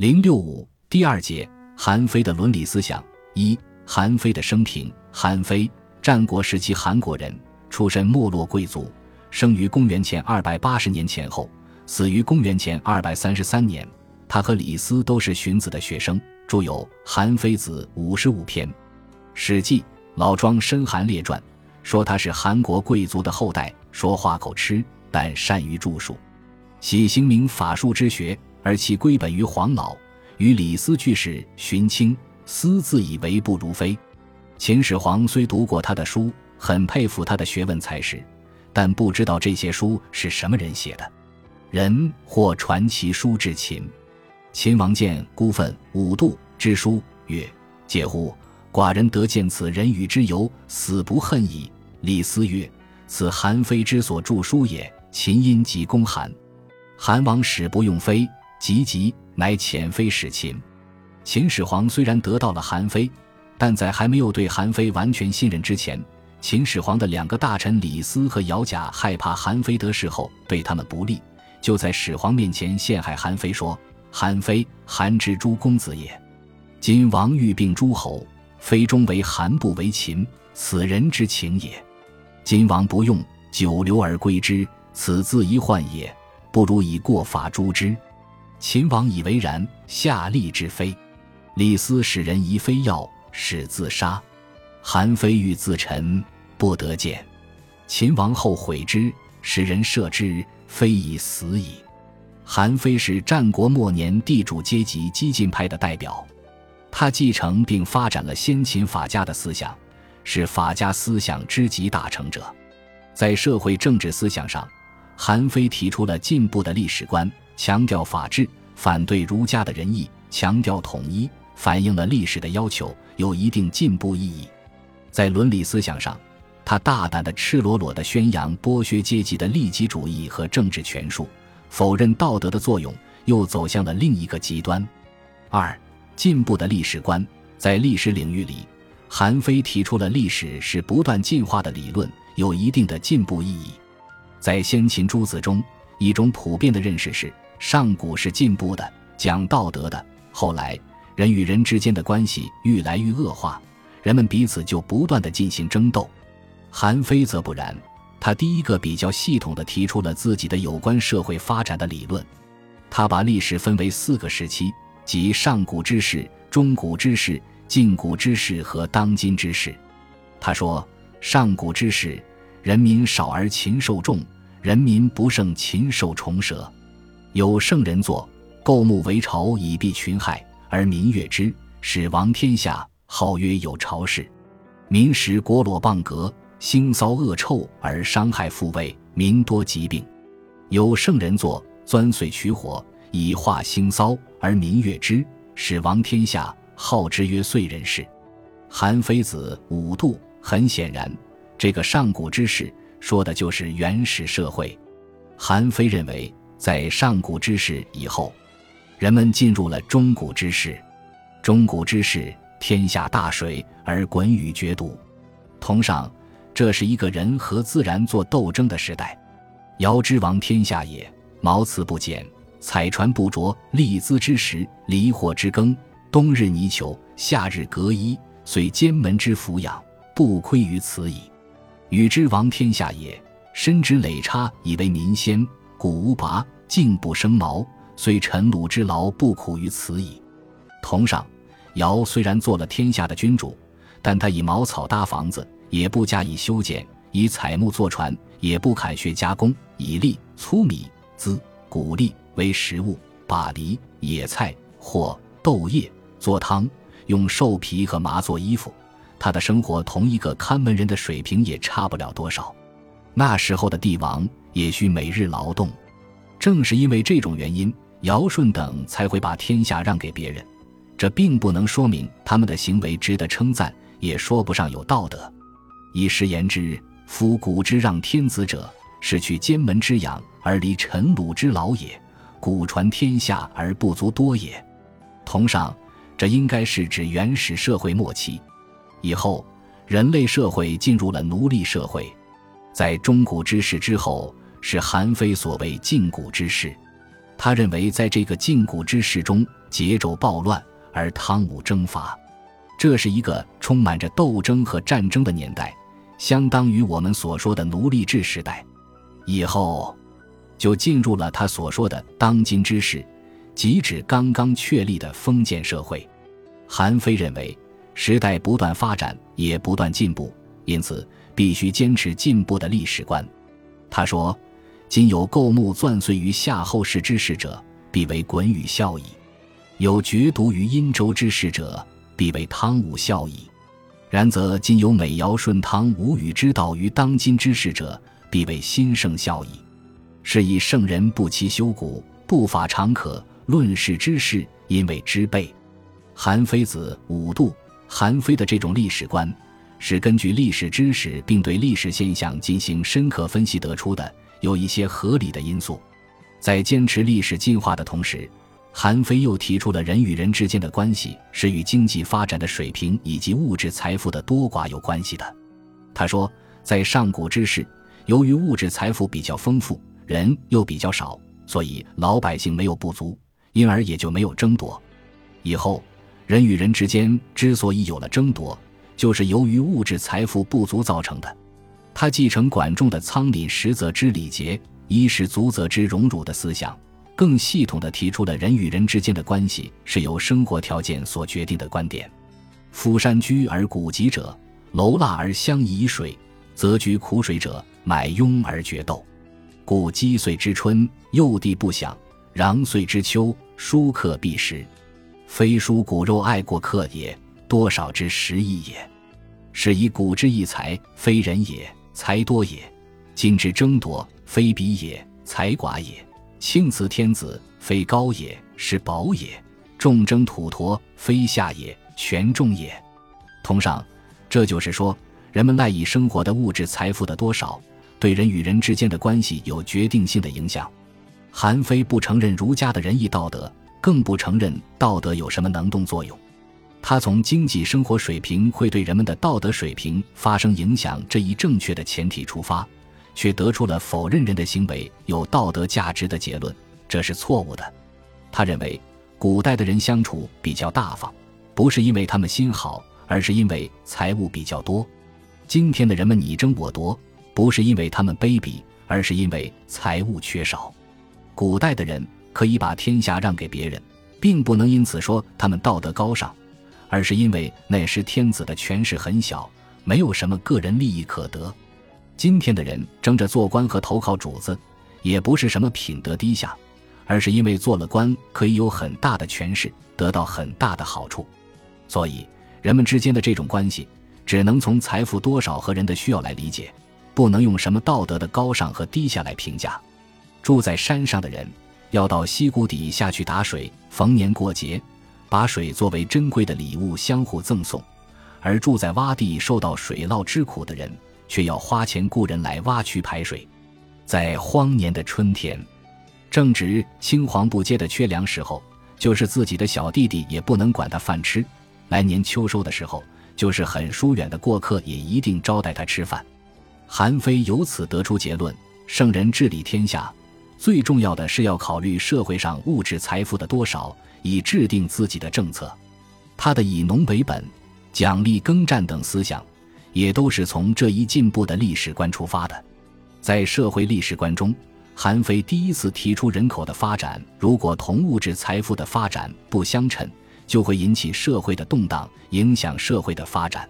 零六五第二节，韩非的伦理思想一。韩非的生平：韩非，战国时期韩国人，出身没落贵族，生于公元前二百八十年前后，死于公元前二百三十三年。他和李斯都是荀子的学生，著有《韩非子》五十五篇，《史记·老庄申韩列传》说他是韩国贵族的后代，说话口吃，但善于著述，喜行明法术之学，而其归本于黄老，与李斯俱是荀卿。私自以为不如非。秦始皇虽读过他的书，很佩服他的学问才识，但不知道这些书是什么人写的。人或传其书至秦。秦王见孤愤五度之书，曰：“嗟乎！寡人得见此人与之游，死不恨矣。”李斯曰：“此韩非之所著书也。”秦因即攻韩，韩王使不用非，急急乃遣非使秦。秦始皇虽然得到了韩非，但在还没有对韩非完全信任之前，秦始皇的两个大臣李斯和姚贾害怕韩非得势后对他们不利，就在始皇面前陷害韩非，说：“韩非，韩之诸公子也。今王欲并诸侯，非终为韩不为秦，此人之情也。今王不用，久留而归之，此自一患也。不如以过法诛之。”秦王以为然，下吏之非。李斯使人疑非要，使自杀。韩非欲自沉，不得见。秦王后悔之，使人射之，非已死矣。韩非是战国末年地主阶级激进派的代表，他继承并发展了先秦法家的思想，是法家思想之集大成者。在社会政治思想上，韩非提出了进步的历史观，强调法治，反对儒家的仁义，强调统一。反映了历史的要求，有一定进步意义。在伦理思想上，他大胆的、赤裸裸的宣扬剥削阶级的利己主义和政治权术，否认道德的作用，又走向了另一个极端。二、进步的历史观，在历史领域里，韩非提出了历史是不断进化的理论，有一定的进步意义。在先秦诸子中，一种普遍的认识是，上古是进步的，讲道德的。后来。人与人之间的关系愈来愈恶化，人们彼此就不断的进行争斗。韩非则不然，他第一个比较系统的提出了自己的有关社会发展的理论。他把历史分为四个时期，即上古之世、中古之世、近古之世和当今之世。他说：上古之世，人民少而禽兽众，人民不胜禽兽虫蛇，有圣人作，构木为巢以避群害。而民悦之，使王天下，号曰有朝氏。民食国裸蚌革，腥骚恶臭而伤害复位，民多疾病。有圣人作，钻碎取火以化腥骚，而民悦之，使王天下，号之曰燧人氏。韩非子五度，很显然，这个上古之世说的就是原始社会。韩非认为，在上古之世以后。人们进入了中古之世，中古之世，天下大水而鲧禹绝毒。同上，这是一个人和自然做斗争的时代。尧之王天下也，毛刺不减，采船不着，利资之时，离火之耕，冬日泥裘，夏日革衣，遂兼门之抚养，不亏于此矣。禹之王天下也，身之累差以为民先，古无拔，茎不生毛。虽臣鲁之劳不苦于此矣。同上，尧虽然做了天下的君主，但他以茅草搭房子，也不加以修剪；以采木做船，也不砍削加工；以粒、粗米、秭、谷粒为食物，把梨、野菜或豆叶做汤，用兽皮和麻做衣服。他的生活同一个看门人的水平也差不了多少。那时候的帝王也需每日劳动，正是因为这种原因。尧舜等才会把天下让给别人，这并不能说明他们的行为值得称赞，也说不上有道德。以实言之，夫古之让天子者，是去监门之养而离臣虏之劳也，古传天下而不足多也。同上，这应该是指原始社会末期，以后人类社会进入了奴隶社会，在中古之世之后，是韩非所谓禁古之世。他认为，在这个禁古之世中，桀纣暴乱，而汤武征伐。这是一个充满着斗争和战争的年代，相当于我们所说的奴隶制时代。以后，就进入了他所说的当今之世，即指刚刚确立的封建社会。韩非认为，时代不断发展，也不断进步，因此必须坚持进步的历史观。他说：“今有构木钻碎于夏后氏之事者，必为鲧禹孝矣；有决毒于殷周之事者，必为汤武孝矣。然则今有美尧舜汤武禹之道于当今之事者，必为新圣孝矣。是以圣人不期修古，不法常可，论世之事，因为之备。”韩非子五度，韩非的这种历史观，是根据历史知识并对历史现象进行深刻分析得出的，有一些合理的因素。在坚持历史进化的同时，韩非又提出了人与人之间的关系是与经济发展的水平以及物质财富的多寡有关系的。他说，在上古之世，由于物质财富比较丰富，人又比较少，所以老百姓没有不足，因而也就没有争夺。以后。人与人之间之所以有了争夺，就是由于物质财富不足造成的。他继承管仲的“仓廪实则之礼节，衣食足则之荣辱”的思想，更系统地提出了人与人之间的关系是由生活条件所决定的观点。夫山居而谷瘠者，楼腊而相宜水，则居苦水者，买庸而决斗。故积岁之春，幼地不享；禳岁之秋，疏客必食。非书骨肉爱过客也，多少之食意也。是以古之异才，非人也，财多也；今之争夺，非彼也，财寡也。庆辞天子，非高也，是宝也；众争土陀，非下也，权重也。同上，这就是说，人们赖以生活的物质财富的多少，对人与人之间的关系有决定性的影响。韩非不承认儒家的仁义道德。更不承认道德有什么能动作用。他从经济生活水平会对人们的道德水平发生影响这一正确的前提出发，却得出了否认人的行为有道德价值的结论，这是错误的。他认为，古代的人相处比较大方，不是因为他们心好，而是因为财物比较多；今天的人们你争我夺，不是因为他们卑鄙，而是因为财物缺少。古代的人。可以把天下让给别人，并不能因此说他们道德高尚，而是因为那时天子的权势很小，没有什么个人利益可得。今天的人争着做官和投靠主子，也不是什么品德低下，而是因为做了官可以有很大的权势，得到很大的好处。所以，人们之间的这种关系，只能从财富多少和人的需要来理解，不能用什么道德的高尚和低下来评价。住在山上的人。要到溪谷底下去打水，逢年过节，把水作为珍贵的礼物相互赠送；而住在洼地受到水涝之苦的人，却要花钱雇人来挖渠排水。在荒年的春天，正值青黄不接的缺粮时候，就是自己的小弟弟也不能管他饭吃；来年秋收的时候，就是很疏远的过客也一定招待他吃饭。韩非由此得出结论：圣人治理天下。最重要的是要考虑社会上物质财富的多少，以制定自己的政策。他的以农为本、奖励耕战等思想，也都是从这一进步的历史观出发的。在社会历史观中，韩非第一次提出，人口的发展如果同物质财富的发展不相称，就会引起社会的动荡，影响社会的发展。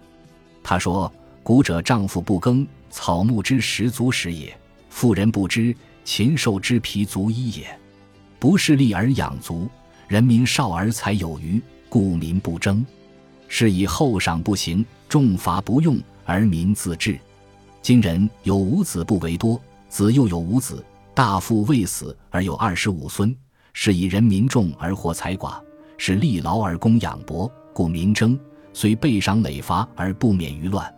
他说：“古者丈夫不耕，草木之食足食也；妇人不知。”禽兽之皮足衣也，不是利而养足，人民少而财有余，故民不争。是以后赏不行，重罚不用，而民自治。今人有五子不为多，子又有五子，大父未死而有二十五孙。是以人民重而获财寡，是利劳而供养薄，故民争。虽备赏累罚而不免于乱。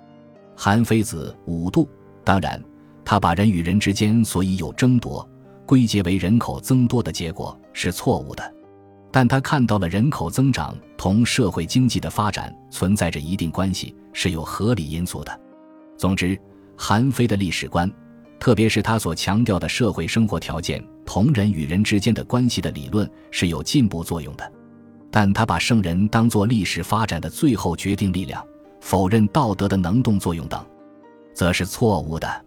韩非子五度，当然。他把人与人之间所以有争夺，归结为人口增多的结果是错误的，但他看到了人口增长同社会经济的发展存在着一定关系，是有合理因素的。总之，韩非的历史观，特别是他所强调的社会生活条件同人与人之间的关系的理论，是有进步作用的。但他把圣人当作历史发展的最后决定力量，否认道德的能动作用等，则是错误的。